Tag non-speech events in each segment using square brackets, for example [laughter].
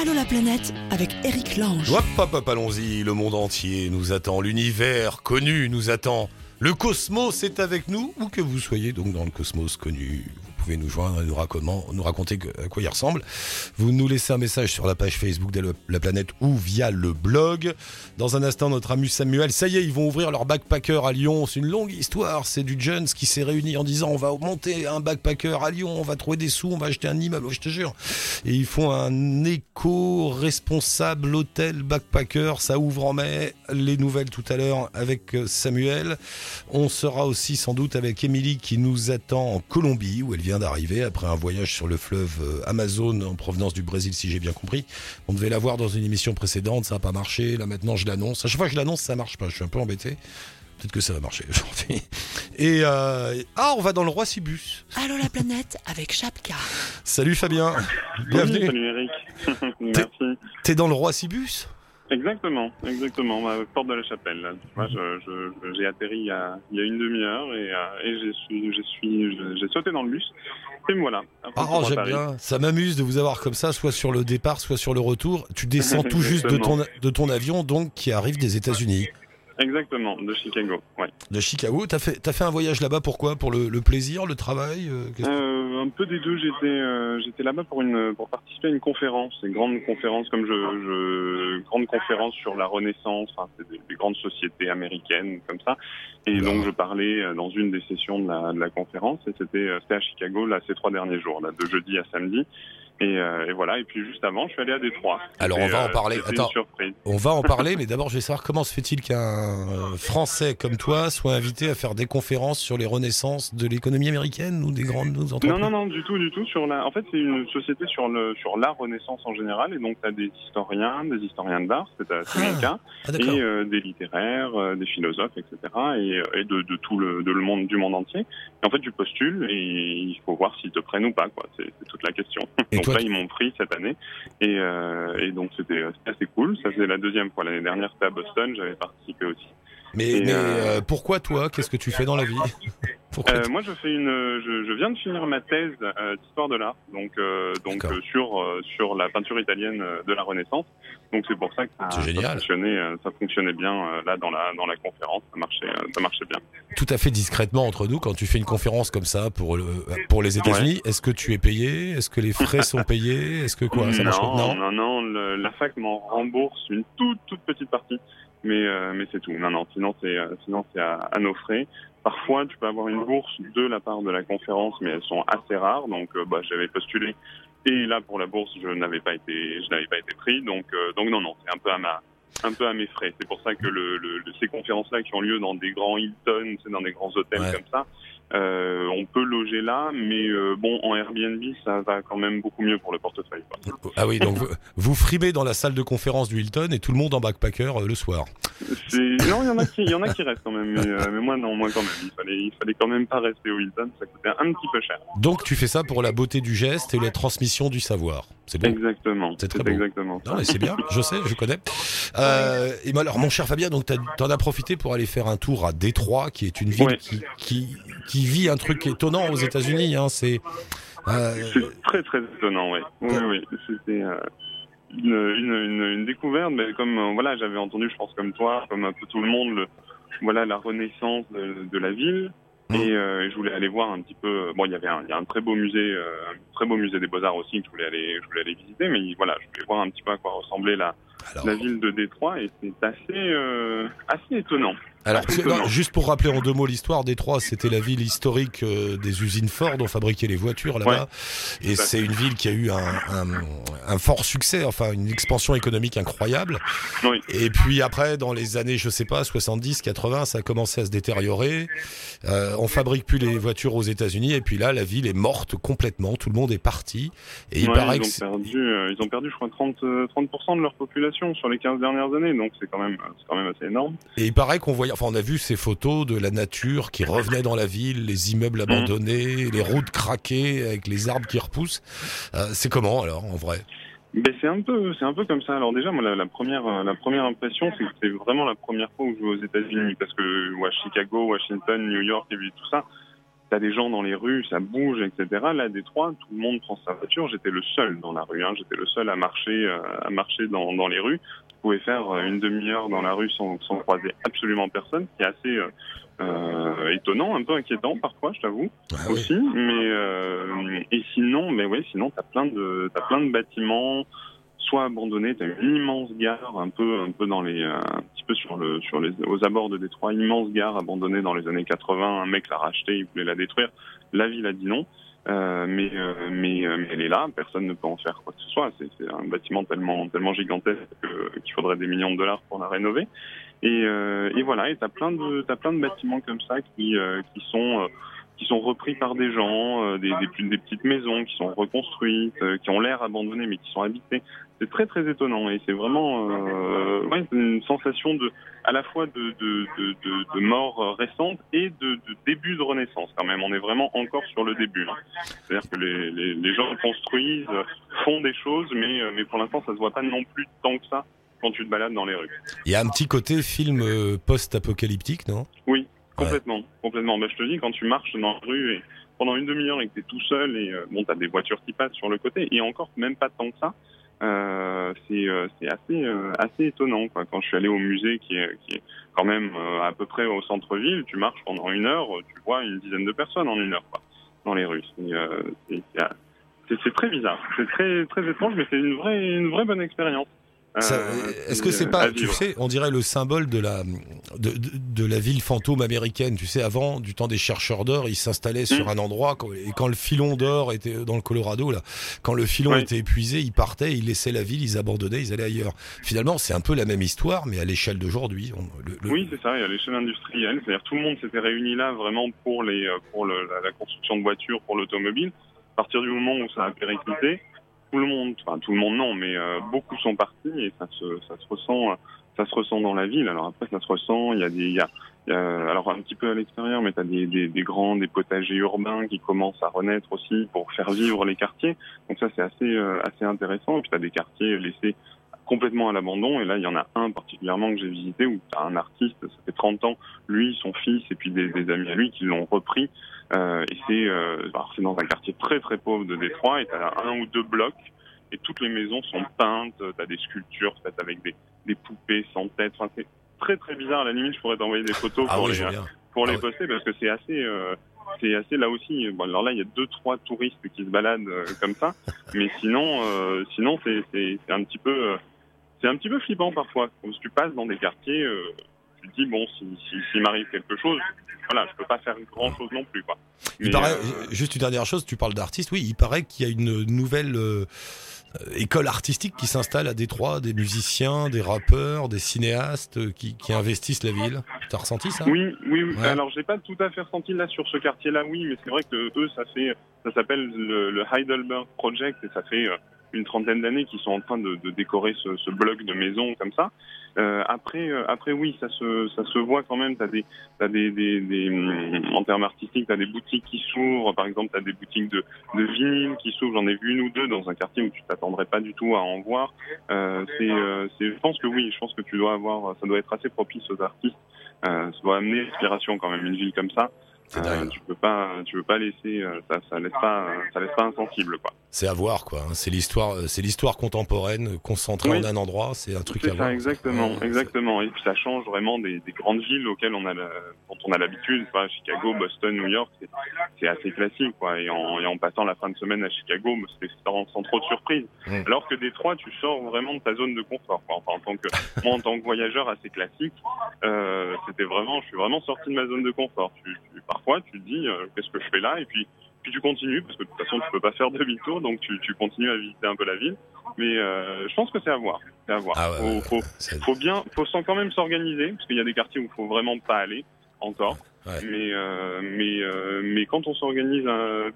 Allô la planète avec Eric Lange. Hop, allons-y. Le monde entier nous attend. L'univers connu nous attend. Le cosmos est avec nous, ou que vous soyez donc dans le cosmos connu. Pouvez nous joindre et nous, raconter, à quoi il ressemble. Vous nous laissez un message sur la page Facebook de la planète ou via le blog. Dans un instant, notre ami Samuel, ça y est, ils vont ouvrir leur backpacker à Lyon. C'est une longue histoire. C'est du Jones qui s'est réuni en disant on va monter un backpacker à Lyon, on va trouver des sous, on va acheter un immeuble, je te jure. Et ils font un éco-responsable hôtel backpacker. Ça ouvre en mai. Les nouvelles tout à l'heure avec Samuel. On sera aussi sans doute avec Émilie qui nous attend en Colombie où elle vient d'arriver après un voyage sur le fleuve euh, Amazon en provenance du Brésil si j'ai bien compris. On devait la voir dans une émission précédente, ça n'a pas marché. Là maintenant je l'annonce. À chaque fois que je l'annonce ça marche pas. Je suis un peu embêté. Peut-être que ça va marcher [laughs] aujourd'hui. Et euh, ah, on va dans le Roi Cibus. Allô la planète avec Chapka. Salut Fabien. Bienvenue. Salut Eric. [laughs] Merci. T'es dans le Roi Cibus Exactement, exactement, ma porte de la chapelle. Là. Moi, je, je, j'ai atterri il y a, il y a une demi-heure et, euh, et j'ai, suis, je suis, j'ai sauté dans le bus. Et me voilà. Ah, j'aime bien. Ça m'amuse de vous avoir comme ça, soit sur le départ, soit sur le retour. Tu descends [laughs] tout juste de ton, de ton avion, donc qui arrive des États-Unis. Exactement, de Chicago, ouais. De Chicago, t'as fait, as fait un voyage là-bas pourquoi? Pour le, le, plaisir, le travail euh, euh, Un peu des deux. J'étais, euh, j'étais là-bas pour une, pour participer à une conférence, une grande conférence comme je, je grande conférence sur la Renaissance. Des, des, grandes sociétés américaines comme ça. Et donc je parlais dans une des sessions de la, de la conférence et c'était, c'était à Chicago là ces trois derniers jours, là, de jeudi à samedi. Et, euh, et, voilà. Et puis juste avant, je suis allé à Détroit. Alors on va en parler. Attends, on va en parler, mais d'abord je vais savoir comment se fait-il qu'un Français comme toi soit invité à faire des conférences sur les renaissances de l'économie américaine ou des grandes entreprises? Non, non, non, du tout, du tout. Sur la, en fait, c'est une société sur le sur la Renaissance en général, et donc tu as des historiens, des historiens d'art, c'est assez ah, ah, et euh, des littéraires, euh, des philosophes, etc. Et, et de, de, tout le de le monde du monde entier. Et en fait, tu postules et il faut voir s'ils te prennent ou pas, quoi. C'est toute la question. Et là, ils m'ont pris cette année. Et, euh, et donc, c'était assez cool. Ça faisait la deuxième fois. L'année dernière, c'était à Boston. J'avais participé aussi. Mais, mais euh, pourquoi toi? Qu'est-ce que tu fais dans la vie? [laughs] Euh, Moi, je fais une, je, je, viens de finir ma thèse euh, d'histoire de l'art, donc euh, donc sur sur la peinture italienne de la Renaissance. Donc c'est pour ça que ça, ça, fonctionnait, ça fonctionnait bien là dans la dans la conférence, ça marchait ça marchait bien. Tout à fait discrètement entre nous, quand tu fais une conférence comme ça pour le pour les États-Unis, est-ce que tu es payé? Est-ce que les frais sont [laughs] payés? Est-ce que quoi? Ça marche Non, non, non, le, la fac m'en rembourse une toute toute petite partie mais euh, mais c'est tout. Non non, sinon c'est sinon c'est à, à, nos frais. Parfois, tu peux avoir une bourse de la part de la conférence, mais elles sont assez rares. Donc, euh, bah, j'avais postulé et là pour la bourse, je n'avais pas été je n'avais pas été pris. Donc euh, donc non non, c'est un peu à ma un peu à mes frais. C'est pour ça que le, le, ces conférences-là qui ont lieu dans des grands Hilton, c'est dans des grands hôtels ouais. comme ça, euh, on peut loger là, mais euh, bon, en Airbnb, ça va quand même beaucoup mieux pour le portefeuille. Quoi. Ah oui, donc vous, vous frimez dans la salle de conférence du Hilton et tout le monde en backpacker euh, le soir. Non, il y en a qui, y en a qui restent quand même, mais, euh, mais, moi non, moi quand même. Il fallait, il fallait quand même pas rester au Hilton, ça coûtait un petit peu cher. Donc tu fais ça pour la beauté du geste et la transmission du savoir. C'est bon? Exactement. C'est très. Exactement. Non, mais c'est bien. Je sais, je connais. [laughs] Euh, et alors, mon cher Fabien, donc t'en as profité pour aller faire un tour à Détroit, qui est une ville ouais. qui, qui, qui vit un truc étonnant aux États-Unis. Hein, c'est euh... très très étonnant, oui. Oui, oui. C'était euh, une, une, une, une, découverte, mais comme euh, voilà, j'avais entendu, je pense comme toi, comme un peu tout le monde, le, voilà la renaissance de, de la ville. Mmh. Et, euh, je voulais aller voir un petit peu. Bon, il y avait un, il y a un très beau musée, euh, un très beau musée des Beaux Arts aussi que je voulais aller, je voulais aller visiter. Mais voilà, je voulais voir un petit peu à quoi ressemblait la, Alors... la ville de Détroit et c'est assez, euh, assez étonnant. Alors, non, juste pour rappeler en deux mots l'histoire, Détroit, c'était la ville historique euh, des usines Ford, on fabriquait les voitures là-bas. Ouais. Et c'est une ville qui a eu un, un, un, fort succès, enfin une expansion économique incroyable. Oui. Et puis après, dans les années, je sais pas, 70, 80, ça a commencé à se détériorer. Euh, on fabrique plus les voitures aux États-Unis. Et puis là, la ville est morte complètement. Tout le monde est parti. Et il paraît ils que ont perdu, euh, ils ont perdu, je crois, 30, 30% de leur population sur les 15 dernières années. Donc c'est quand même, quand même assez énorme. Et il paraît qu'on voyait Enfin, on a vu ces photos de la nature qui revenait dans la ville, les immeubles abandonnés, mmh. les routes craquées avec les arbres qui repoussent. Euh, c'est comment alors en vrai? Ben c'est un peu, c'est un peu comme ça. Alors déjà, moi, la, la première, la première impression, c'est que c'est vraiment la première fois où je vais aux États-Unis, parce que ouais, Chicago, Washington, New York et puis tout ça, t'as des gens dans les rues, ça bouge, etc. Là, à Détroit, tout le monde prend sa voiture. J'étais le seul dans la rue. Hein. J'étais le seul à marcher, euh, à marcher dans, dans les rues. Vous pouvez faire euh, une demi-heure dans la rue sans, sans croiser absolument personne, ce qui est assez euh, euh, étonnant, un peu inquiétant parfois, je t'avoue Ah oui. aussi. Mais euh, et sinon, mais ouais, sinon t'as plein de t'as plein de bâtiments soit abandonnés. T'as une immense gare, un peu un peu dans les euh, un petit peu sur le sur les aux abords de Détroit, immense gare abandonnée dans les années 80. Un mec l'a racheté, il voulait la détruire. La ville a dit non. Euh, mais, euh, mais, elle est là, personne ne peut en faire quoi que ce soit. C'est un bâtiment tellement, tellement gigantesque que- qu'il faudrait des millions de dollars pour la rénover. Et, et voilà, et t'as plein de t'as plein de bâtiments comme ça qui qui sont qui sont repris par des gens, des, des, petites maisons qui sont reconstruites, qui ont l'air abandonnées mais qui sont habitées. C'est très très étonnant et c'est vraiment euh, ouais, une sensation de à la fois de de, de, mort récente et de, début de renaissance quand même. On est vraiment encore sur le début. hein. C'est-à-dire que les, les, les gens construisent, font des choses, mais euh, mais pour l'instant ça se voit pas non plus tant que ça quand tu te balades dans les rues. Il y a un petit côté film euh, post-apocalyptique, non? Oui, complètement, complètement. Bah, je te dis, quand tu marches dans la rue et pendant une demi-heure et que tu es tout seul et bon, t'as des voitures qui passent sur le côté et encore même pas tant que ça. Euh, c'est euh, c'est assez euh, assez étonnant quoi. Quand je suis allé au musée qui est qui est quand même euh, à peu près au centre-ville, tu marches pendant une heure, tu vois une dizaine de personnes en une heure quoi, dans les rues. Euh, c'est très bizarre, c'est très très étrange, mais c'est une vraie une vraie bonne expérience. Euh, Est-ce que c'est à pas, tu sais, on dirait le symbole de la, de, de, de la ville fantôme américaine. Tu sais, avant, du temps des chercheurs d'or, ils s'installaient sur Mm. un endroit, quand- et quand le filon d'or était dans le Colorado, là, quand le filon Oui. était épuisé, ils partaient, ils laissaient la ville, ils abandonnaient, ils allaient ailleurs. Finalement, c'est un peu la même histoire, mais à l'échelle d'aujourd'hui. Le- Oui, c'est ça, et à l'échelle industrielle. C'est-à-dire tout le monde s'était réuni là vraiment pour les euh, pour le, la, la construction de voitures, pour l'automobile. À partir du moment où ça a périclité, tout le monde, enfin tout le monde non, mais euh, beaucoup sont partis et ça se ça se ressent ça se ressent dans la ville. Alors après ça se ressent, il y a des il y a, il y a- alors un petit peu à l'extérieur, mais tu as des, des, des grands des potagers urbains qui commencent à renaître aussi pour faire vivre les quartiers. Donc ça c'est assez euh, assez intéressant. Et puis tu as des quartiers laissés complètement à l'abandon. Et là, il y en a un particulièrement que j'ai visité où tu as un artiste, ça fait 30 ans, lui, son fils et puis des, des amis à lui qui l'ont repris. Euh, et c'est euh, c'est dans un quartier très très pauvre de Détroit et tu as un ou deux blocs et toutes les maisons sont peintes, tu as des sculptures faites avec des, des poupées sans tête. Enfin, c'est très très bizarre. À la limite, je pourrais t'envoyer des photos Ah pour oui, les, pour Ah les ouais. poster parce que c'est assez euh, c'est assez là aussi bon alors là il y a deux trois touristes qui se baladent euh, comme ça mais sinon euh, sinon c'est c'est un petit peu c'est un petit peu flippant parfois quand tu passes dans des quartiers euh, tu te dis bon si si s'il m'arrive quelque chose voilà je peux pas faire grand chose non plus quoi Il Mais, paraît, euh, juste une dernière chose, tu parles d'artistes, oui, il paraît qu'il y a une nouvelle euh, école artistique qui s'installe à Détroit, des musiciens, des rappeurs, des cinéastes qui, qui investissent la ville. T'as ressenti ça? Oui, oui, oui. Ouais. Alors, j'ai pas tout à fait ressenti là sur ce quartier-là, oui, mais c'est vrai que eux, ça fait, ça s'appelle le, le Heidelberg Project et ça fait une trentaine d'années qu'ils sont en train de, de décorer ce, ce bloc de maison comme ça. Euh, après, euh, après, oui, ça se, ça se voit quand même. T'as des, t'as des, des, des, hum, en termes artistiques, t'as des boutiques qui s'ouvrent. Par exemple, t'as des boutiques de, de vinyle qui s'ouvrent. J'en ai vu une ou deux dans un quartier où tu t'attendrais pas du tout à en voir. Euh, c'est, euh, je pense que oui, je pense que tu dois avoir, ça doit être assez propice aux artistes. Euh, ça doit amener l'inspiration quand même une ville comme ça. C'est Euh, dingue. tu peux pas, tu peux pas laisser, euh, ça, ça laisse pas, ça laisse pas insensible quoi. C'est à voir, quoi. hein. C'est l'histoire, euh, c'est l'histoire contemporaine concentrée Oui. en un endroit. C'est un truc à C'est voir. ça, exactement, Ouais, exactement. Et puis ça change vraiment des, des grandes villes auxquelles on a, la- dont on a l'habitude. Enfin, Chicago, Boston, New York, c'est- c'est assez classique, quoi. Et en, et en passant la fin de semaine à Chicago, c'était sans, sans trop de surprise. Alors que Détroit, tu sors vraiment de ta zone de confort. Quoi. Enfin, en tant que moi, en tant que voyageur assez classique, euh, c'était vraiment, je suis vraiment sorti de ma zone de confort. Parfois, tu te dis, euh, qu'est-ce que je fais là? Et puis, puis tu continues parce que de toute façon, tu peux pas faire demi-tour, donc tu, tu continues à visiter un peu la ville. Mais euh, je pense que c'est à voir. C'est à voir. Ah ouais, Faut- faut, faut bien, faut quand même s'organiser parce qu'il y a des quartiers où il faut vraiment pas aller encore. Ouais. Mais euh, mais euh, mais quand on s'organise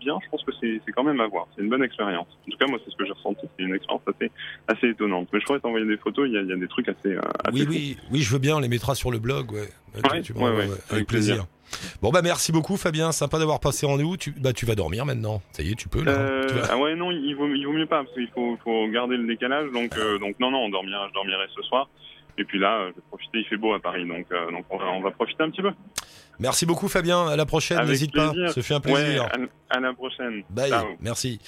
bien, je pense que c'est quand même à voir. C'est une bonne expérience. En tout cas, moi, c'est ce que j'ai ressenti. C'est une expérience assez assez étonnante. Mais je pourrais t'envoyer des photos. Il y a, il y a des trucs assez. assez Oui, oui, oui, je veux bien. On les mettra sur le blog, ouais. Tu- tu avec, avec plaisir. plaisir. Bon bah merci beaucoup Fabien, sympa d'avoir passé en nous. Tu bah tu vas dormir maintenant. Ça y est, tu peux là. Euh, Tu vas- ah ouais non, il vaut il vaut mieux pas parce qu'il faut faut garder le décalage. Donc euh, donc non non, on dormira, je dormirai ce soir. Et puis là, euh, je vais profiter, il fait beau à Paris, donc, euh, donc on, va, on va profiter un petit peu. Merci beaucoup Fabien, à la prochaine, n'hésite pas, ce fut un Ouais, plaisir. à, à la prochaine. Bye, Ciao. merci.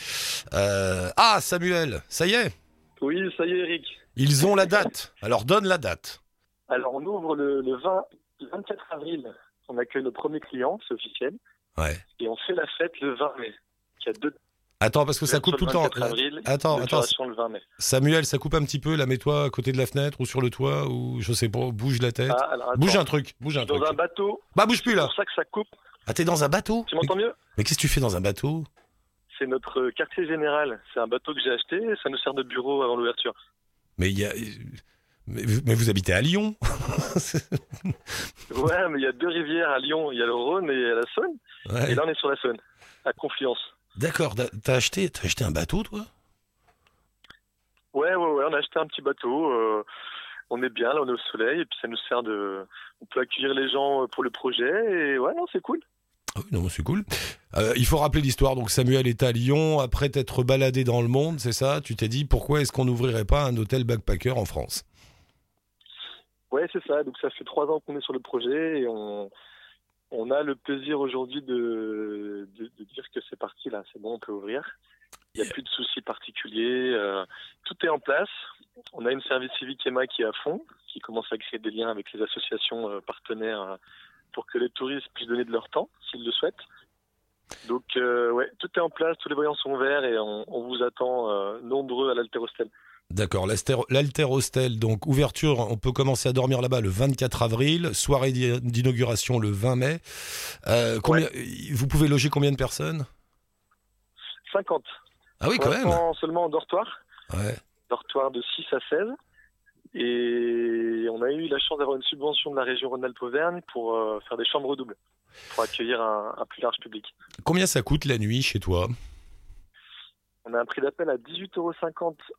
Euh, ah Samuel, ça y est, Oui, ça y est, Eric. ils ont la date. Alors donne la date. Alors, on ouvre le, le 20, le 24 avril. On accueille le premier client, c'est officiel. Ouais. Et on fait la fête le 20 mai. Il y a deux Attends, parce que ça coupe tout le temps. 24 avril, Attends, attends. le 20 mai. Samuel, ça coupe un petit peu, là, mets-toi à côté de la fenêtre ou sur le toit, ou je sais pas, bouge la tête. Ah, alors, bouge un truc, bouge un suis dans truc. un bateau, Bah bouge plus c'est là. pour ça que ça coupe. Ah t'es dans un bateau? Tu m'entends mieux? Mais qu'est-ce que tu fais dans un bateau? C'est notre quartier général. C'est un bateau que j'ai acheté. Ça nous sert de bureau avant l'ouverture. Mais il y a... Mais vous, mais vous habitez à Lyon [laughs] Ouais, mais il y a deux rivières à Lyon. Il y a le Rhône et la Saône. Ouais. Et là, on est sur la Saône, à Confluence. D'accord, t'as- acheté, acheté un bateau toi? Ouais, ouais, ouais. On a acheté un petit bateau. euh, on est bien, là, on est au soleil. Et puis, ça nous sert de. On peut accueillir les gens pour le projet. Et ouais, non, c'est cool. Ah oui, non, c'est cool. Euh, il faut rappeler l'histoire. Donc Samuel est à Lyon, après t'être baladé dans le monde, c'est ça? Tu t'es dit pourquoi est-ce qu'on n'ouvrirait pas un hôtel backpacker en France? Ouais, c'est ça. Donc ça fait trois ans qu'on est sur le projet et on, on a le plaisir aujourd'hui de, de, de dire que c'est parti là, c'est bon, on peut ouvrir. Il n'y a plus de soucis particuliers. euh, tout est en place. On a une service civique EMA qui est à fond, qui commence à créer des liens avec les associations euh, partenaires euh, pour que les touristes puissent donner de leur temps s'ils le souhaitent. Donc ouais, tout est en place, tous les voyants sont verts et on, on vous attend nombreux à l'Alter Hostel. D'accord, l'Alter donc ouverture, on peut commencer à dormir là-bas le 24 avril, soirée d'i- d'inauguration le 20 mai. Euh, combien, Vous pouvez loger combien de personnes? 50. Ah oui, quand même seulement en dortoir. Ouais. dortoir de 6 à 16. Et on a eu la chance d'avoir une subvention de la région Rhône-Alpes-Auvergne pour euh, faire des chambres doubles, pour accueillir un, un plus large public. Combien ça coûte la nuit chez toi? On a un prix d'appel à 18,50 euros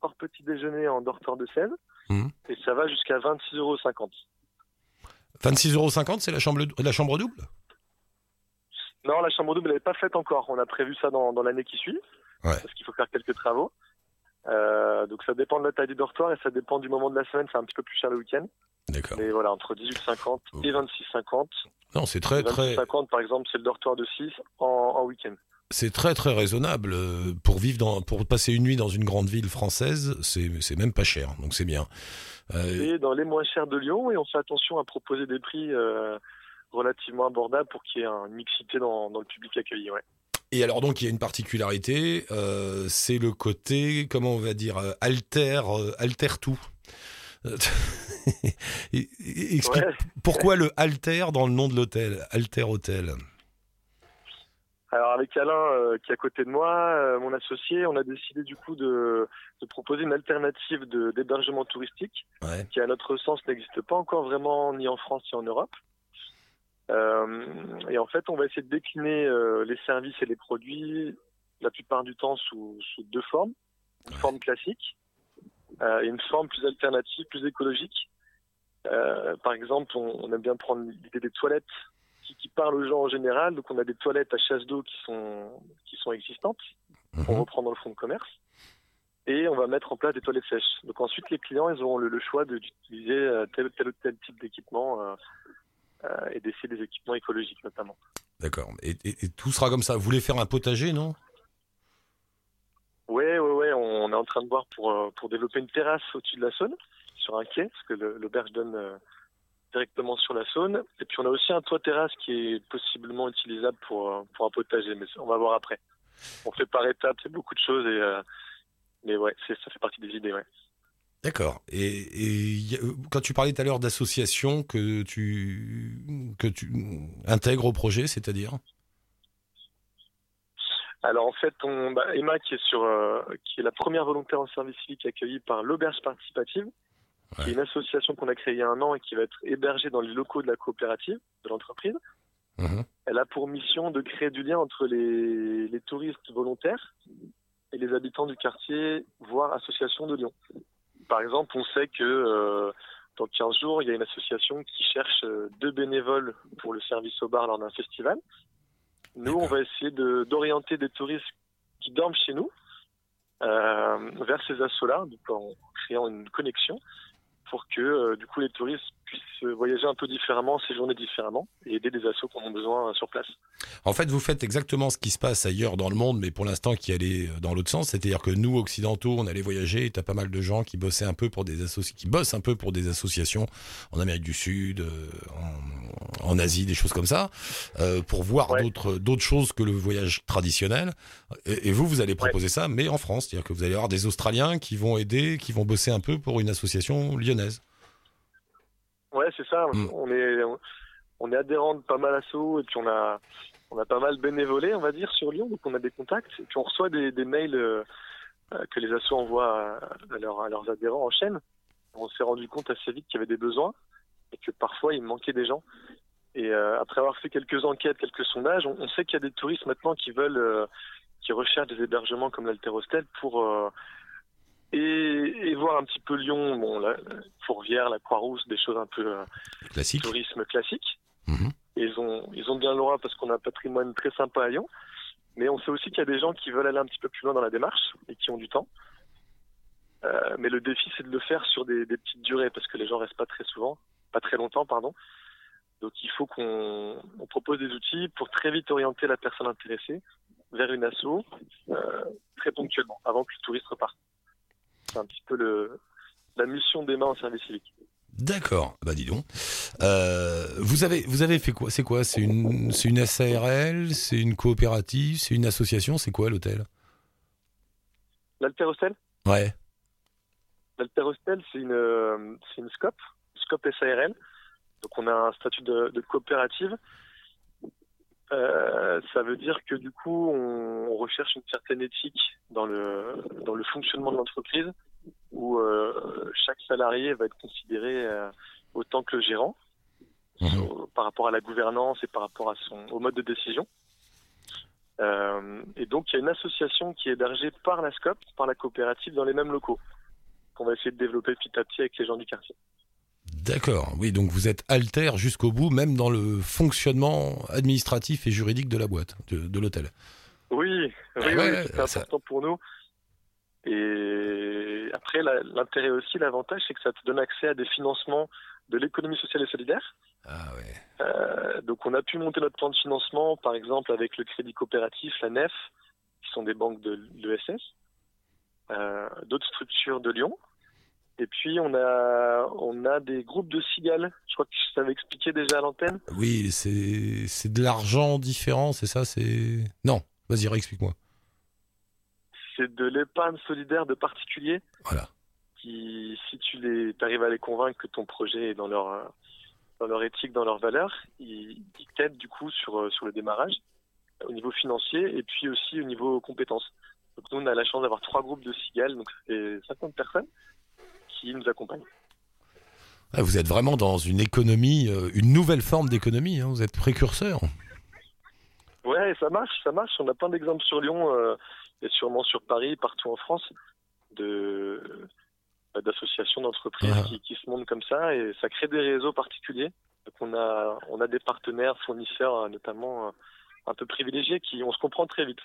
hors petit déjeuner en dortoir de 16. Mhm. Et ça va jusqu'à 26,50 euros. 26,50€ c'est la chambre, la chambre double? Non, la chambre double n'est pas faite encore. On a prévu ça dans, dans l'année qui suit, Ouais. parce qu'il faut faire quelques travaux. Euh, donc ça dépend de la taille du dortoir et ça dépend du moment de la semaine. C'est un petit peu plus cher le week-end. D'accord. Mais voilà, entre 18,50 et 26,50. Non, c'est très, très, 50 par exemple, c'est le dortoir de 6 en, en week-end. C'est très, très raisonnable. Pour vivre dans, pour passer une nuit dans une grande ville française, c'est même pas cher, donc c'est bien. Euh, Et dans les moins chers de Lyon, et on fait attention à proposer des prix euh, relativement abordables pour qu'il y ait une mixité dans, dans le public accueilli. Ouais. Et alors donc il y a une particularité, euh, c'est le côté, comment on va dire, euh, alter, alter tout. [laughs] Explique Ouais. pourquoi le alter dans le nom de l'hôtel, alter hôtel? Alors avec Alain euh, qui est à côté de moi, euh, mon associé, on a décidé du coup de, de proposer une alternative d'hébergement touristique Ouais. qui à notre sens n'existe pas encore vraiment ni en France ni en Europe. Euh, et en fait, on va essayer de décliner les services et les produits la plupart du temps sous, sous deux formes. Une Ouais. forme classique et une forme plus alternative, plus écologique. Par exemple, on, on aime bien prendre l'idée des toilettes qui, qui parlent aux gens en général. Donc, on a des toilettes à chasse d'eau qui sont, qui sont existantes. On Mhm. reprend dans le fonds de commerce. Et on va mettre en place des toilettes sèches. Donc ensuite, les clients, ils auront le, le choix d'utiliser euh, tel, tel ou tel type d'équipement euh, euh, et d'essayer des équipements écologiques notamment. D'accord. Et, et- et tout sera comme ça. Vous voulez faire un potager, non? Ouais, ouais, ouais. On est en train de voir pour, pour développer une terrasse au-dessus de la Saône, sur un quai, parce que l'auberge donne euh, directement sur la Saône. Et puis on a aussi un toit terrasse qui est possiblement utilisable pour, euh, pour un potager, mais on va voir après. On fait par étapes, c'est beaucoup de choses, et, euh, mais ouais, ça fait partie des idées, ouais. D'accord. Et, a- quand tu parlais tout à l'heure d'associations que tu que tu intègres au projet, c'est-à-dire? Alors en fait, on, bah, Emma qui est sur, euh, qui est la première volontaire en service civique accueillie par l'auberge participative, qui Ouais. est une association qu'on a créée il y a un an et qui va être hébergée dans les locaux de la coopérative de l'entreprise. Mhm. Elle a pour mission de créer du lien entre les, les touristes volontaires et les habitants du quartier, voire association de Lyon. Par exemple, on sait que euh, dans 15 jours, il y a une association qui cherche euh, deux bénévoles pour le service au bar lors d'un festival. Nous, on va essayer de- d'orienter des touristes qui dorment chez nous euh, vers ces assos-là, en créant une connexion. Pour que euh, du coup les touristes puissent voyager un peu différemment, séjourner différemment et aider des assos qui en ont besoin euh, sur place. En fait, vous faites exactement ce qui se passe ailleurs dans le monde, mais pour l'instant qui allait dans l'autre sens. C'est-à-dire que nous, occidentaux, on allait voyager. Tu as pas mal de gens qui bossaient un peu pour des associations, qui bossent un peu pour des associations en Amérique du Sud, en, en Asie, des choses comme ça, euh, pour voir Ouais. d'autres d'autres choses que le voyage traditionnel. Et, et vous, vous allez proposer ça, mais en France, c'est-à-dire que vous allez avoir des Australiens qui vont aider, qui vont bosser un peu pour une association lyonnaise. Ouais, c'est ça. Mm. On est on est adhérent de pas mal assos et puis on a on a pas mal bénévolé, on va dire, sur Lyon. Donc on a des contacts et puis on reçoit des, des mails euh, que les assos envoient à, leurs, à leurs adhérents en chaîne. On s'est rendu compte assez vite qu'il y avait des besoins et que parfois il manquait des gens. Et euh, après avoir fait quelques enquêtes, quelques sondages, on, on sait qu'il y a des touristes maintenant qui veulent, euh, qui recherchent des hébergements comme l'Alterostel pour et, et voir un petit peu Lyon, bon, la, la Fourvière, la Croix-Rousse, des choses un peu euh, Classique. tourisme classique. Mhm. Ils ont, ils ont bien le droit parce qu'on a un patrimoine très sympa à Lyon. Mais on sait aussi qu'il y a des gens qui veulent aller un petit peu plus loin dans la démarche et qui ont du temps. Euh, mais le défi, c'est de le faire sur des, des petites durées parce que les gens restent pas très souvent, pas très longtemps, pardon. Donc il faut qu'on on propose des outils pour très vite orienter la personne intéressée vers une asso euh, très ponctuellement, avant que le touriste reparte. C'est un petit peu le, la mission des mains en service civique. D'accord, bah dis donc. Euh, vous avez vous avez fait quoi? C'est quoi? C'est une une SARL C'est une coopérative? C'est une association? C'est quoi l'hôtel? L'Alterostel Ouais. L'Alterostel, c'est une, euh, c'est une SCOP, SCOP SARL. Donc on a un statut de, de coopérative. Euh, ça veut dire que du coup, on, on recherche une certaine éthique dans le, dans le fonctionnement de l'entreprise, où euh, chaque salarié va être considéré euh, autant que le gérant, Mhm. par rapport à la gouvernance et par rapport à son, au mode de décision. Et donc, il y a une association qui est hébergée par la SCOP, par la coopérative, dans les mêmes locaux, qu'on va essayer de développer petit à petit avec les gens du quartier. D'accord. Oui, donc vous êtes alter jusqu'au bout, même dans le fonctionnement administratif et juridique de la boîte, de, de l'hôtel. Oui, oui, Ah oui, c'est ça- important pour nous. Et après, l'intérêt aussi, l'avantage, c'est que ça te donne accès à des financements de l'économie sociale et solidaire. Ah ouais. Euh, donc, on a pu monter notre plan de financement, par exemple, avec le Crédit Coopératif, la NEF, qui sont des banques de l'ESS, euh, d'autres structures de Lyon. Et puis, on a, on a des groupes de cigales. Je crois que je t'avais expliqué déjà à l'antenne. Oui, c'est c'est de l'argent différent, c'est ça C'est non. Vas-y, explique-moi. C'est de l'épargne solidaire de particuliers Voilà. qui, si tu les, arrives à les convaincre que ton projet est dans leur, dans leur éthique, dans leurs valeurs, ils, ils t'aident du coup sur, sur le démarrage au niveau financier et puis aussi au niveau compétences. Donc nous, on a la chance d'avoir trois groupes de cigales, donc c'est 50 personnes qui nous accompagnent. Ah, vous êtes vraiment dans une économie, euh, une nouvelle forme d'économie. hein, Vous êtes précurseur. Ouais, ça marche, ça marche. On a plein d'exemples sur Lyon euh, et sûrement sur Paris, partout en France, de bah, d'associations, d'entreprises Ah. qui, qui se montent comme ça et ça crée des réseaux particuliers. Donc on a on a des partenaires, fournisseurs euh, notamment euh, un peu privilégiés qui on se comprend très vite.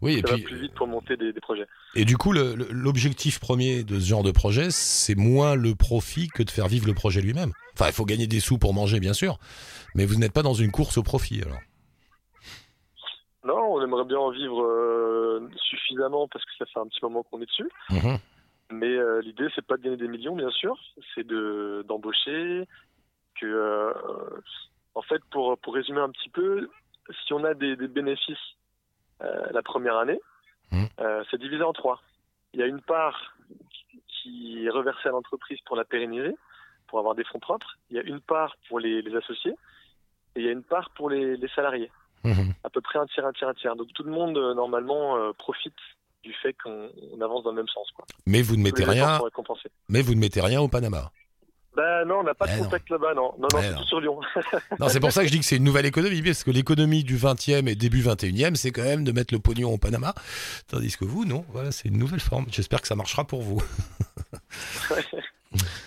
Oui, et ça puis va plus vite pour monter des, des projets. Et du coup, l'objectif premier de ce genre de projet, c'est moins le profit que de faire vivre le projet lui-même. Enfin, il faut gagner des sous pour manger, bien sûr, mais vous n'êtes pas dans une course au profit, alors. Non, on aimerait bien en vivre euh, suffisamment parce que ça fait un petit moment qu'on est dessus. Mhm. Mais euh, l'idée, c'est pas de gagner des millions, bien sûr, c'est de d'embaucher. Que, euh, en fait, pour pour résumer un petit peu, si on a des, des bénéfices euh, la première année, Mhm. euh, c'est divisé en trois. Il y a une part qui est reversée à l'entreprise pour la pérenniser, pour avoir des fonds propres. Il y a une part pour les, les associés et il y a une part pour les, les salariés. Mhm. À peu près un tiers, un tiers, un tiers. Donc tout le monde, euh, normalement, euh, profite du fait qu'on on avance dans le même sens. Quoi. Mais vous ne mettez rien, mais vous ne mettez rien au Panama. Ben non, on n'a pas Ben de non. contact là-bas, non. Non, non, Ben c'est tout sur Lyon. [laughs] Non, c'est pour ça que je dis que c'est une nouvelle économie, parce que l'économie du 20e et début 21e, c'est quand même de mettre le pognon au Panama, tandis que vous, non, voilà, c'est une nouvelle forme. J'espère que ça marchera pour vous. [laughs]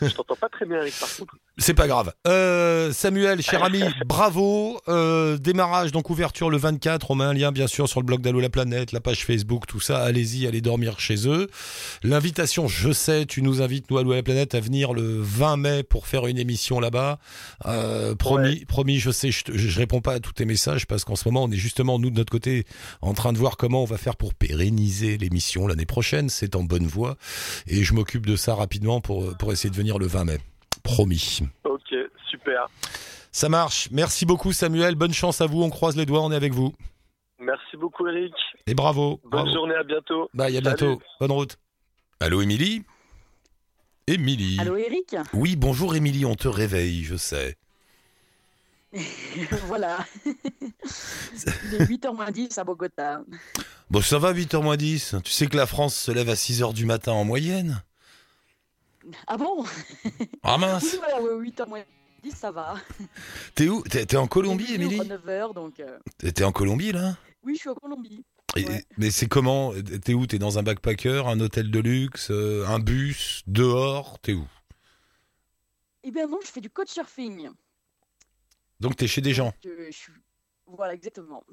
Je t'entends pas très bien, Eric, par contre. C'est pas grave. Euh, Samuel, cher ami, [laughs] bravo. Euh, démarrage, donc ouverture le 24. On met un lien, bien sûr, sur le blog d'Allo la planète, la page Facebook, tout ça. Allez-y, allez dormir chez eux. L'invitation, je sais, tu nous invites, nous, Allo la planète, à venir le 20 mai pour faire une émission là-bas. Euh, promis, promis, je sais, je, je réponds pas à tous tes messages parce qu'en ce moment, on est justement, nous, de notre côté, en train de voir comment on va faire pour pérenniser l'émission l'année prochaine. C'est en bonne voie. Et je m'occupe de ça rapidement pour, pour essayer de venir le 20 mai. Promis. Ok, super. Ça marche. Merci beaucoup Samuel. Bonne chance à vous. On croise les doigts. On est avec vous. Merci beaucoup, Eric. Et bravo. Bonne Bravo. journée, à bientôt. Bye, à Salut. bientôt. Bonne route. Allô Émilie? Émilie. Allô Eric? Oui, bonjour Émilie, on te réveille, je sais. [laughs] Voilà. [laughs] Il est 8h moins 10 à Bogota. Bon, ça va 8h moins 10. Tu sais que la France se lève à 6h du matin en moyenne? Ah bon? Ah Oui, mince voilà, ouais, 8h moins 10, ça va. T'es où? T'es en Colombie, Émilie? 9h, donc... euh, T'es en Colombie, là? Oui, je suis en Colombie. Et- Ouais. Mais c'est comment? T'es où? T'es dans un backpacker, un hôtel de luxe, euh, un bus, dehors? T'es où? Eh bien non, je fais du couchsurfing. Donc t'es chez des gens. Euh, je suis- Voilà, exactement.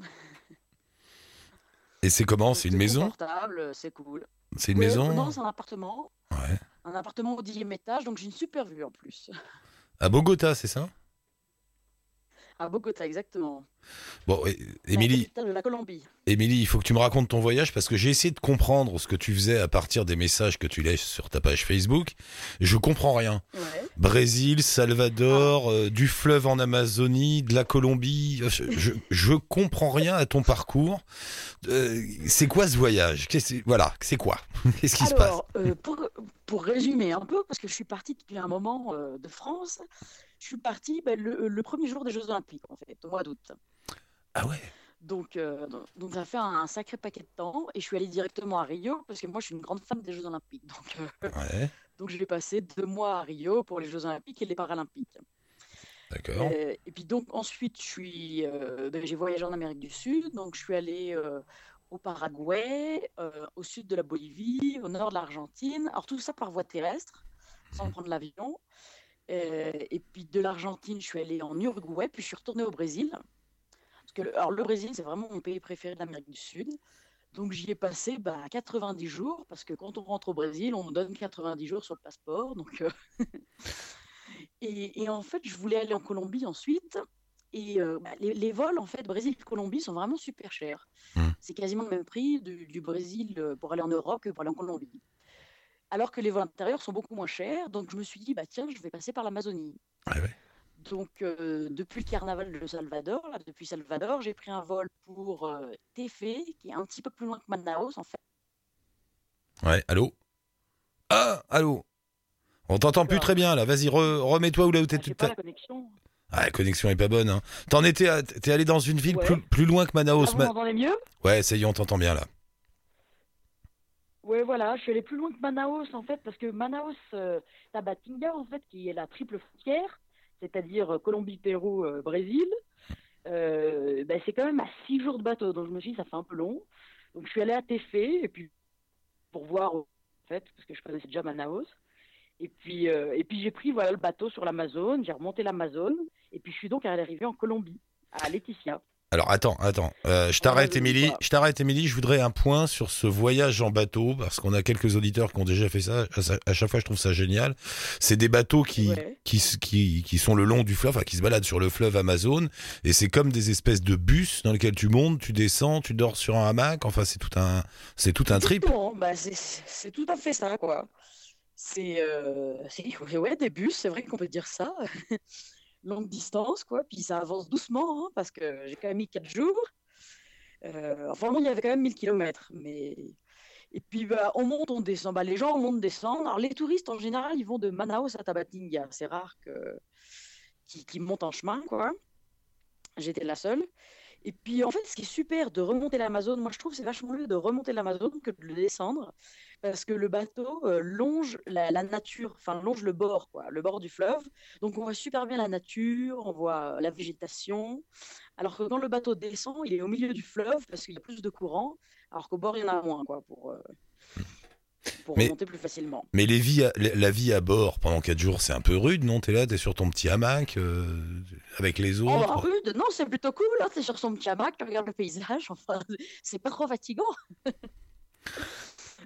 Et c'est comment? C'est une maison? c'est cool. C'est une maison? Non, c'est un appartement. Ouais. Un appartement au dixième étage, donc j'ai une super vue en plus. À Bogota, c'est ça? À Bogota, exactement. Bon, Émilie, de la Colombie. Émilie, il faut que tu me racontes ton voyage parce que j'ai essayé de comprendre ce que tu faisais à partir des messages que tu laisses sur ta page Facebook. Je comprends rien. Ouais. Brésil, Salvador, euh, du fleuve en Amazonie, de la Colombie. euh, Je, je, je comprends rien à ton parcours. Euh, c'est quoi ce voyage? Voilà, c'est quoi? Qu'est-ce qui se passe? euh, pour, pour résumer un peu, parce que je suis partie depuis un moment euh, de France, je suis partie ben, le, le premier jour des Jeux Olympiques, en fait, au mois d'août. Ah ouais Donc, euh, donc ça fait un, sacré paquet de temps, et je suis allée directement à Rio, parce que moi, je suis une grande fan des Jeux Olympiques. Donc, euh, Ouais, [laughs] donc je vais passer deux mois à Rio pour les Jeux Olympiques et les Paralympiques. d'accord. Euh, et puis donc ensuite, je suis, euh, ben, j'ai voyagé en Amérique du Sud, donc je suis allée euh, au Paraguay, euh, au sud de la Bolivie, au nord de l'Argentine. Alors tout ça par voie terrestre, sans prendre l'avion. Euh, et puis de l'Argentine, je suis allée en Uruguay, puis je suis retournée au Brésil. Parce que le, alors le Brésil, c'est vraiment mon pays préféré de l'Amérique du Sud. Donc j'y ai passé bah, 90 jours, parce que quand on rentre au Brésil, on nous donne 90 jours sur le passeport. Donc, euh, [laughs] et, et en fait, je voulais aller en Colombie ensuite. Et euh, bah, les, les vols, en fait, Brésil-Colombie sont vraiment super chers. Hmm. C'est quasiment le même prix du, du Brésil euh, pour aller en Europe que pour aller en Colombie. Alors que les vols intérieurs sont beaucoup moins chers. Donc je me suis dit, bah, tiens, je vais passer par l'Amazonie. Ouais. Donc, euh, depuis le carnaval de Salvador, là, depuis Salvador, j'ai pris un vol pour euh, Tefé, qui est un petit peu plus loin que Manaus, en fait. Ouais, allô? Ah, allô? On t'entend plus très bien là. Vas-y, re- remets-toi où là où t'es Ah, j'ai pas à la connexion. Ah, la connexion est pas bonne. Hein. T'en étais, à- t'es allé dans une ville Ouais. plus, plus loin que Ah, Manaus. vous Ma- m'entendez mieux? Ouais, ça y est, on t'entend bien là. Ouais, voilà, je suis allée plus loin que Manaus, en fait, parce que Manaus, euh, Tabatinga, en fait, qui est la triple frontière, c'est-à-dire euh, Colombie, Pérou, euh, Brésil, euh, ben, c'est quand même à six jours de bateau. Donc je me suis dit, ça fait un peu long. Donc je suis allée à Tefé, et puis pour voir, en fait, parce que je connaissais déjà Manaus. Et puis, euh, et puis j'ai pris voilà, le bateau sur l'Amazone, j'ai remonté l'Amazone, et puis je suis donc arrivé en Colombie, à Laetitia. Alors attends, attends. Euh, je t'arrête, vas-y, Émilie. Je t'arrête, Émilie. Je voudrais un point sur ce voyage en bateau parce qu'on a quelques auditeurs qui ont déjà fait ça. À chaque fois, je trouve ça génial. C'est des bateaux qui, Ouais. qui, qui, qui sont le long du fleuve, enfin, qui se baladent sur le fleuve Amazon. Et c'est comme des espèces de bus dans lesquels tu montes, tu descends, tu dors sur un hamac. Enfin, c'est tout un, c'est tout un trip. Bah, c'est- tout à fait ça, quoi. C'est euh, [laughs] ouais, des bus, c'est vrai qu'on peut dire ça. [laughs] Longue distance, quoi. Puis ça avance doucement, hein, parce que j'ai quand même mis 4 jours. Euh, enfin, il y avait quand même 1000 km. Mais... Et puis, bah, on monte, on descend. Bah, les gens montent, descendent. Alors, les touristes, en général, ils vont de Manaus à Tabatinga. C'est rare qu'ils qu'ils montent en chemin, quoi. J'étais la seule. Et puis, en fait, ce qui est super de remonter l'Amazone, moi je trouve c'est vachement mieux de remonter l'Amazone que de le descendre, parce que le bateau euh, longe la, la nature, enfin longe le bord, quoi, le bord du fleuve. Donc on voit super bien la nature, on voit euh, la végétation. Alors que quand le bateau descend, il est au milieu du fleuve parce qu'il y a plus de courant, alors qu'au bord il y en a moins, quoi. Pour, euh, pour Mais- remonter plus facilement. Mais les vies à- la vie à bord pendant 4 jours, c'est un peu rude, non? T'es là, t'es sur ton petit hamac euh, avec les Oh, bah, autres. rude, non, c'est plutôt cool. Là, t'es sur son petit hamac, tu regardes le paysage. Enfin, c'est pas trop fatigant.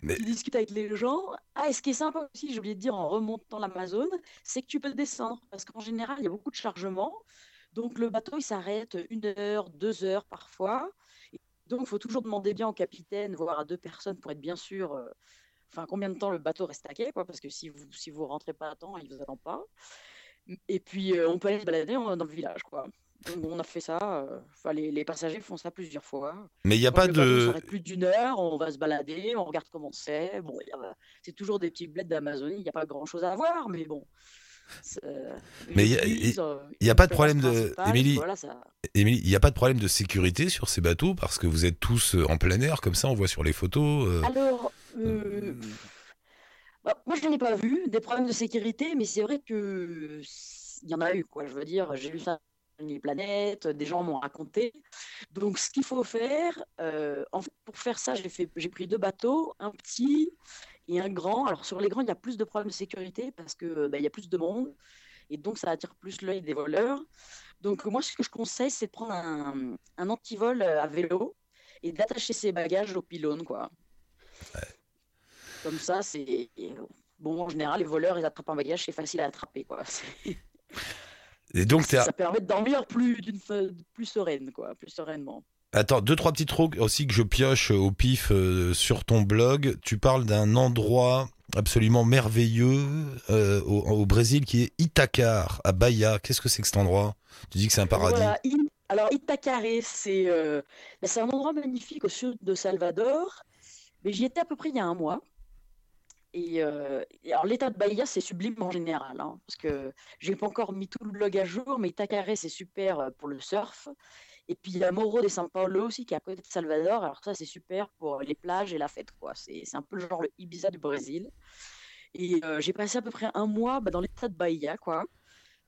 Mais- Tu discutes avec les gens. Ah, et ce qui est sympa aussi, j'ai oublié de dire en remontant l'Amazone, c'est que tu peux descendre. Parce qu'en général, il y a beaucoup de chargements. Donc, le bateau, il s'arrête une heure, deux heures parfois. Donc, il faut toujours demander bien au capitaine, voire à deux personnes pour être bien sûr. euh, Enfin, combien de temps le bateau reste à quai, quoi, parce que si vous si vous rentrez pas à temps, il vous attend pas. Et puis, euh, on peut aller se balader dans le village, quoi. Donc, on a fait ça. euh, Enfin, les, les passagers font ça plusieurs fois. Mais il n'y a Quand pas de. s'arrête plus d'une heure, on va se balader, on regarde comment c'est. Bon, c'est toujours des petits bleds d'Amazonie, il n'y a pas grand-chose à voir, mais bon. Mais il y a- église, euh, a pas de problème de- Émilie, Voilà, ça... Émilie, il n'y a pas de problème de sécurité sur ces bateaux parce que vous êtes tous en plein air, comme ça, on voit sur les photos. euh, Alors, euh, bah, moi, je n'en ai pas vu des problèmes de sécurité, mais c'est vrai que il y en a eu, quoi. Je veux dire, j'ai lu ça sur les planètes, des gens m'ont raconté. Donc, ce qu'il faut faire, euh, en fait, pour faire ça, j'ai fait, j'ai pris deux bateaux, un petit et un grand. Alors, sur les grands, il y a plus de problèmes de sécurité parce que bah, il y a plus de monde et donc ça attire plus l'œil des voleurs. Donc, moi, ce que je conseille, c'est de prendre un, un antivol à vélo et d'attacher ses bagages au pylône, quoi. Comme ça, c'est. Bon, en général, les voleurs, ils attrapent un bagage, c'est facile à attraper, quoi. Et donc, Ça permet de dormir plus, plus sereine, quoi, plus sereinement. attends, deux, trois petits trucs aussi que je pioche au pif euh, sur ton blog. Tu parles d'un endroit absolument merveilleux euh, au, au Brésil qui est Itacar, à Bahia. Qu'est-ce que c'est que cet endroit? Tu dis que c'est un paradis. Voilà, Alors, Itacaré, c'est euh, c'est un endroit magnifique au sud de Salvador. Mais j'y étais à peu près il y a un mois. Et, euh, et alors, l'état de Bahia, c'est sublime en général. hein, parce que j'ai pas encore mis tout le blog à jour, mais Itacaré, c'est super euh, pour le surf. Et puis, il y a Morro de São Paulo aussi, qui est à côté de Salvador. Alors, ça, c'est super pour les plages et la fête. quoi. C'est un peu le genre le Ibiza du Brésil. Et euh, j'ai passé à peu près un mois bah, dans l'état de Bahia, quoi.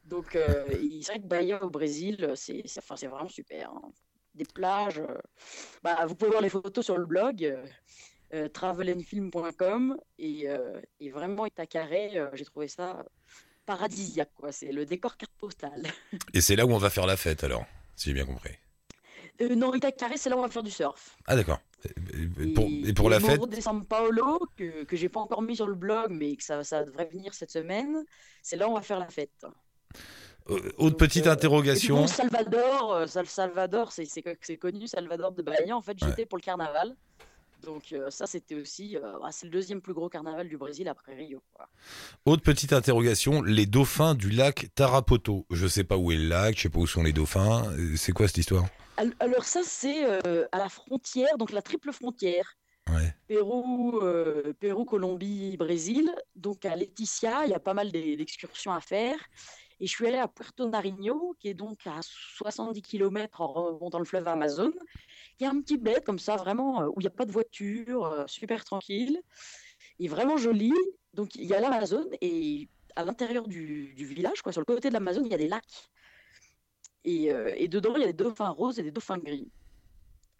Donc, euh, c'est vrai que Bahia au Brésil, c'est vraiment super. hein. Des plages. bah, vous pouvez voir les photos sur le blog euh, travelandfilm.com et, euh, et vraiment Itacaré, euh, j'ai trouvé ça paradisiaque. quoi. C'est le décor carte postale. [laughs] Et c'est là où on va faire la fête alors, si j'ai bien compris. Euh, non, Itacaré, c'est là où on va faire du surf. Ah d'accord. Et pour, et pour et la fête de São Paulo, que, que j'ai pas encore mis sur le blog, mais que ça, ça devrait venir cette semaine, c'est là où on va faire la fête. Autre Donc, petite interrogation. Bon, Salvador, Sal- Salvador, c'est connu, Salvador de Bahia. En fait, j'étais pour le carnaval. Donc euh, ça, c'était aussi, euh, ah, c'est le deuxième plus gros carnaval du Brésil après Rio. quoi. Autre petite interrogation, les dauphins du lac Tarapoto. Je sais pas où est le lac, je sais pas où sont les dauphins. Euh, C'est quoi cette histoire? Al- Alors ça, c'est euh, à la frontière, donc la triple frontière. Ouais. Pérou, Pérou, Colombie, Brésil. Donc à Leticia, il y a pas mal d'e- d'excursions à faire. Et je suis allée à Puerto Nariño, qui est donc à 70 km en remontant le fleuve Amazon. Il y a un petit bled comme ça, vraiment, euh, où il n'y a pas de voiture, euh, super tranquille, et vraiment joli. Donc il y a l'Amazon, et à l'intérieur du, village, quoi, sur le côté de l'Amazon, il y a des lacs. Et, euh, et dedans, il y a des dauphins roses et des dauphins gris.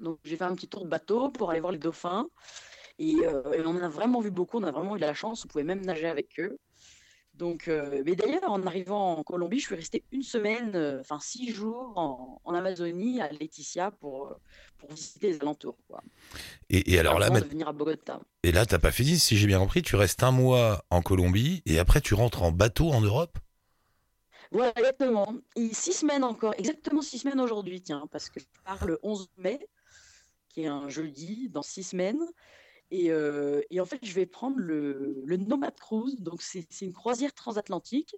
Donc j'ai fait un petit tour de bateau pour aller voir les dauphins. Et, et on en a vraiment vu beaucoup, on a vraiment eu de la chance, on pouvait même nager avec eux. Donc, euh, mais d'ailleurs, en arrivant en Colombie, je suis restée une semaine, euh, enfin six jours en, en Amazonie, à Laetitia, pour, euh, pour visiter les alentours. Quoi, Et, et alors là, de venir à Bogota. et là, t'as pas fini, si j'ai bien compris, tu restes un mois en Colombie et après tu rentres en bateau en Europe? Voilà, exactement. Et six semaines encore, exactement six semaines aujourd'hui, tiens, parce que je pars le 11 mai, qui est un jeudi, dans six semaines. Et, euh, et en fait, je vais prendre le, Nomad Cruise. Donc, c'est une croisière transatlantique.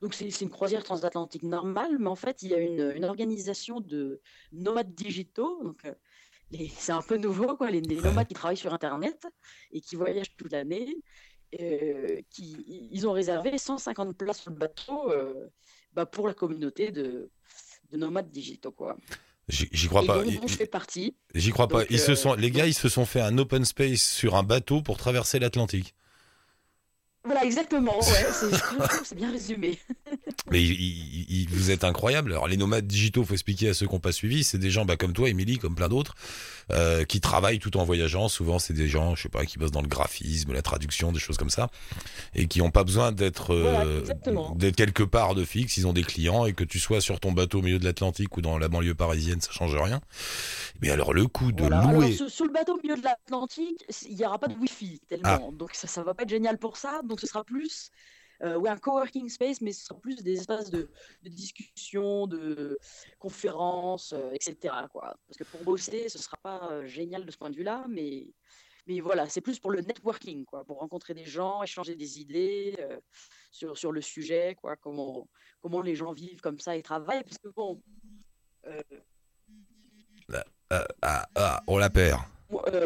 Donc, c'est une croisière transatlantique normale, mais en fait, il y a une, organisation de nomades digitaux. Donc, euh, [laughs] c'est un peu nouveau, quoi, les, nomades qui travaillent sur Internet et qui voyagent toute l'année. euh, ils ont réservé 150 places sur le bateau bah, pour la communauté de, de nomades digitaux, quoi. J'y crois et pas. partie. J'y crois pas. Se euh, sont, les gars, ils se sont fait un open space sur un bateau pour traverser l'Atlantique. Voilà, exactement. Ouais, c'est bien résumé. [laughs] Mais il- il- il- vous êtes incroyable. Alors les nomades digitaux, faut expliquer à ceux qui n'ont pas suivi, c'est des gens bah, comme toi, Émilie, comme plein d'autres, euh, qui travaillent tout en voyageant. Souvent, c'est des gens, je sais pas, qui bossent dans le graphisme, la traduction, des choses comme ça, et qui n'ont pas besoin d'être euh, d'être quelque part de fixe. Ils ont des clients et que tu sois sur ton bateau au milieu de l'Atlantique ou dans la banlieue parisienne, ça change rien. Mais alors le coup de Voilà. Alors, louer, sur, sur le bateau au milieu de l'Atlantique, il n'y aura pas de Wi-Fi tellement. Donc ça, ça va pas être génial pour ça. Donc ce sera plus euh, ouais, un coworking space, mais ce sera plus des espaces de, de discussion, de conférences, euh, etc. Quoi. Parce que pour bosser, ce sera pas euh, génial de ce point de vue-là, mais, mais voilà, c'est plus pour le networking, quoi, pour rencontrer des gens, échanger des idées euh, sur, sur le sujet, quoi, comment, comment les gens vivent comme ça et travaillent. Parce que bon, ah, ah, ah, on la perd.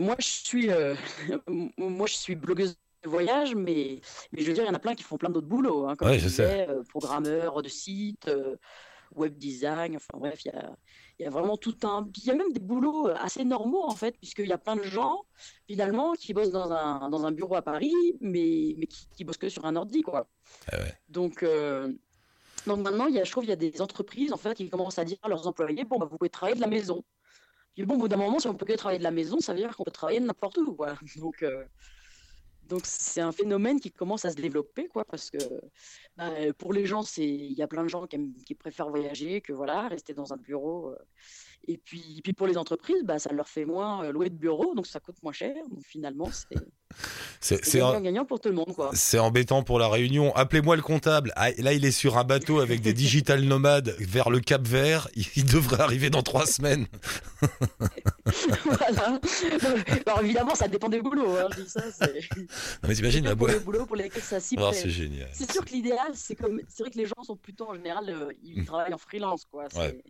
moi, je suis, [laughs] moi, je suis blogueuse voyage, mais, mais je veux dire, il y en a plein qui font plein d'autres boulots, hein, comme Ouais, tu je sais. disais, euh, programmeurs de sites, euh, web design, enfin bref, il y a, il y a vraiment tout un. puis Il y a même des boulots euh, assez normaux, en fait, puisqu'il y a plein de gens, finalement, qui bossent dans un, dans un bureau à Paris, mais, mais qui, qui bossent que sur un ordi, quoi. Ah ouais. Donc, euh, donc maintenant, il y a, je trouve qu'il y a des entreprises, en fait, qui commencent à dire à leurs employés, bon, bah, vous pouvez travailler de la maison. Puis bon, au bout d'un moment, si on peut que travailler de la maison, ça veut dire qu'on peut travailler de n'importe où, quoi. [laughs] Donc, euh, donc c'est un phénomène qui commence à se développer, quoi, parce que bah, pour les gens, c'est, il y a plein de gens qui, préfèrent voyager que voilà, rester dans un bureau. euh. Et puis, puis pour les entreprises, bah, ça leur fait moins euh, louer de bureau, donc ça coûte moins cher. Donc finalement, c'est, [laughs] C'est gagnant-gagnant pour tout le monde. C'est embêtant pour la réunion. Appelez-moi le comptable. Ah, là, il est sur un bateau avec des digital nomades vers le Cap Vert. [laughs] Il devrait arriver dans trois semaines. [laughs] voilà. Alors évidemment, ça dépend des boulots. Hein, je dis ça, c'est Non, mais t'imagines la boîte. boulots pour lesquels ça s'y Oh, c'est génial. C'est sûr que l'idéal, c'est comme, c'est vrai que les gens sont plutôt en général, euh, ils Mm. travaillent en freelance, quoi. Ouais.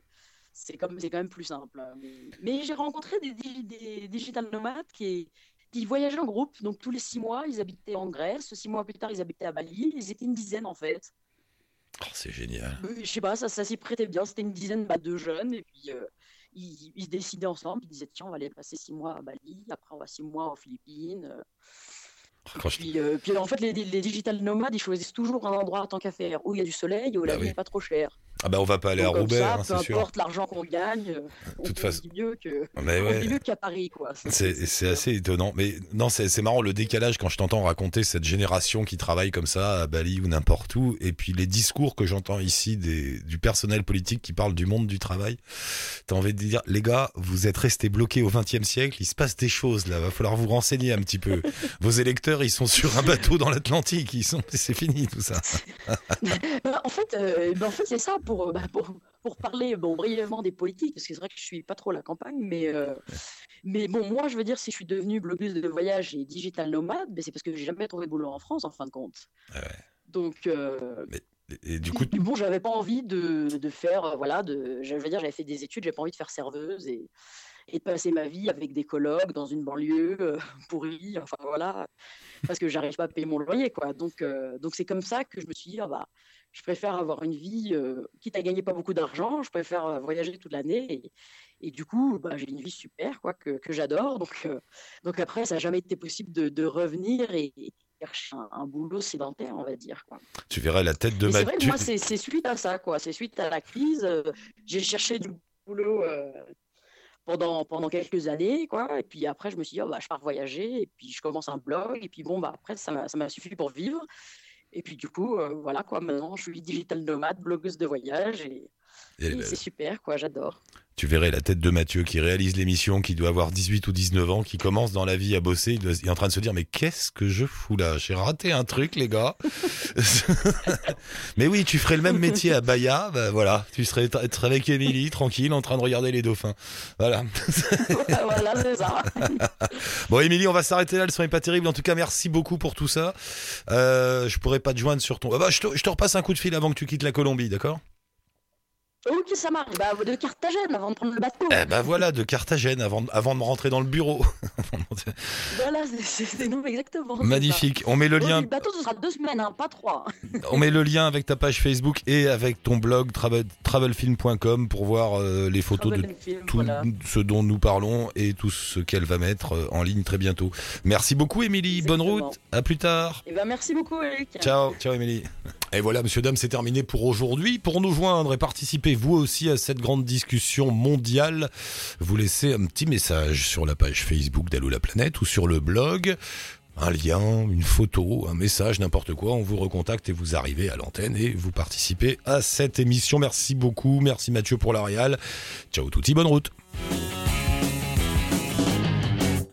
C'est comme, c'est quand même plus simple. hein. Mais, j'ai rencontré des, digi- des digital nomades qui, qui voyageaient en groupe. Donc tous les six mois, ils habitaient en Grèce. Six mois plus tard, ils habitaient à Bali. Ils étaient une dizaine en fait. Oh, c'est génial. Euh, Je sais pas, ça, ça s'y prêtait bien. C'était une dizaine bah, de jeunes et puis. euh, ils, ils se décidaient ensemble, ils disaient tiens on va aller passer six mois à Bali, après on va six mois aux Philippines, puis, euh, puis en fait, les, les digital nomades, ils choisissent toujours un endroit tant qu'à faire où il y a du soleil où la vie oui. n'est pas trop chère. Ah bah on va pas aller à Donc, Roubaix, ça, hein, peu c'est sûr. importe l'argent qu'on gagne, on toute façon- mieux que Mais on ouais. vit mieux qu'à Paris, quoi. [laughs] C'est assez étonnant. Mais non, c'est marrant le décalage quand je t'entends raconter cette génération qui travaille comme ça à Bali ou n'importe où. Et puis les discours que j'entends ici des, du personnel politique qui parle du monde du travail. T'as envie de dire, les gars, vous êtes restés bloqués au XXe siècle. Il se passe des choses là. Va falloir vous renseigner un petit peu. [laughs] Vos électeurs, ils sont sur un bateau dans l'Atlantique. Ils sont, [laughs] c'est fini tout ça. En fait, euh, bah, en fait c'est ça pour, euh, bah, pour, pour parler bon, brièvement des politiques, parce que c'est vrai que je suis pas trop à la campagne, mais, euh, mais bon, moi, je veux dire, si je suis devenue blogueuse de voyage et digital nomade, bah, c'est parce que j'ai jamais trouvé de boulot en France, en fin de compte. Ah ouais. Donc, euh, Et du coup, bon, j'avais pas envie de, de faire, euh, voilà, de, je veux dire, j'avais fait des études, j'avais pas envie de faire serveuse et, et de passer ma vie avec des colocs dans une banlieue euh, pourrie, enfin voilà, parce que j'arrive pas à payer mon loyer, quoi. Donc, euh, donc c'est comme ça que je me suis dit, ah bah, je préfère avoir une vie, euh, quitte à gagner pas beaucoup d'argent, je préfère euh, voyager toute l'année et, et du coup, bah, j'ai une vie super, quoi, que, que j'adore. Donc, euh, donc après, ça n'a jamais été possible de, de revenir et, et chercher un, un boulot sédentaire, on va dire, quoi. tu verrais la tête de Mais c'est vrai que moi, c'est suite à ça, quoi. C'est suite à la crise. euh, j'ai cherché du boulot pendant, pendant quelques années, quoi. Et puis après, je me suis dit, oh, bah, je pars voyager. Et puis, je commence un blog. Et puis, bon, bah, après, m'a ça m'a suffi pour vivre. Et puis, du coup, euh, voilà, quoi. Maintenant, je suis digital nomade, blogueuse de voyage. Et, c'est super, quoi. J'adore. Tu verrais la tête de Mathieu qui réalise l'émission, qui doit avoir 18 ou 19 ans, qui commence dans la vie à bosser. Il, doit- il est en train de se dire Mais qu'est-ce que je fous là? J'ai raté un truc, les gars. [laughs] Mais oui, tu ferais le même métier à Bahia. Bah voilà, tu serais avec Émilie, tranquille, en train de regarder les dauphins. Voilà. [laughs] voilà, c'est ça. [laughs] Bon, Émilie, on va s'arrêter là. Le son est pas terrible. En tout cas, merci beaucoup pour tout ça. Euh, je pourrais pas te joindre sur ton. Ah bah, je, te, je te repasse un coup de fil avant que tu quittes la Colombie, d'accord? Ok, ça marche. Bah, de Carthagène avant de prendre le bateau. Eh ben voilà, de Carthagène, avant, avant de rentrer dans le bureau. [laughs] Voilà, c'est- non, exactement. Magnifique. On met le lien, Oui, Le bateau, ce sera deux semaines, hein, pas trois. [laughs] on met le lien avec ta page Facebook et avec ton blog travel- travelfilm.com pour voir euh, les photos de Travel and film, tout voilà. ce dont nous parlons et tout ce qu'elle va mettre euh, en ligne très bientôt. Merci beaucoup, Émilie. Bonne route. À plus tard. Et ben, merci beaucoup, Eric. Ciao, ciao Émilie. Et voilà, monsieur, dame, c'est terminé pour aujourd'hui. Pour nous joindre et participer vous aussi à cette grande discussion mondiale, vous laissez un petit message sur la page Facebook d'Allo la planète ou sur le blog. Un lien, une photo, un message, n'importe quoi. On vous recontacte et vous arrivez à l'antenne et vous participez à cette émission. Merci beaucoup. Merci Mathieu pour la. Ciao touti, bonne route.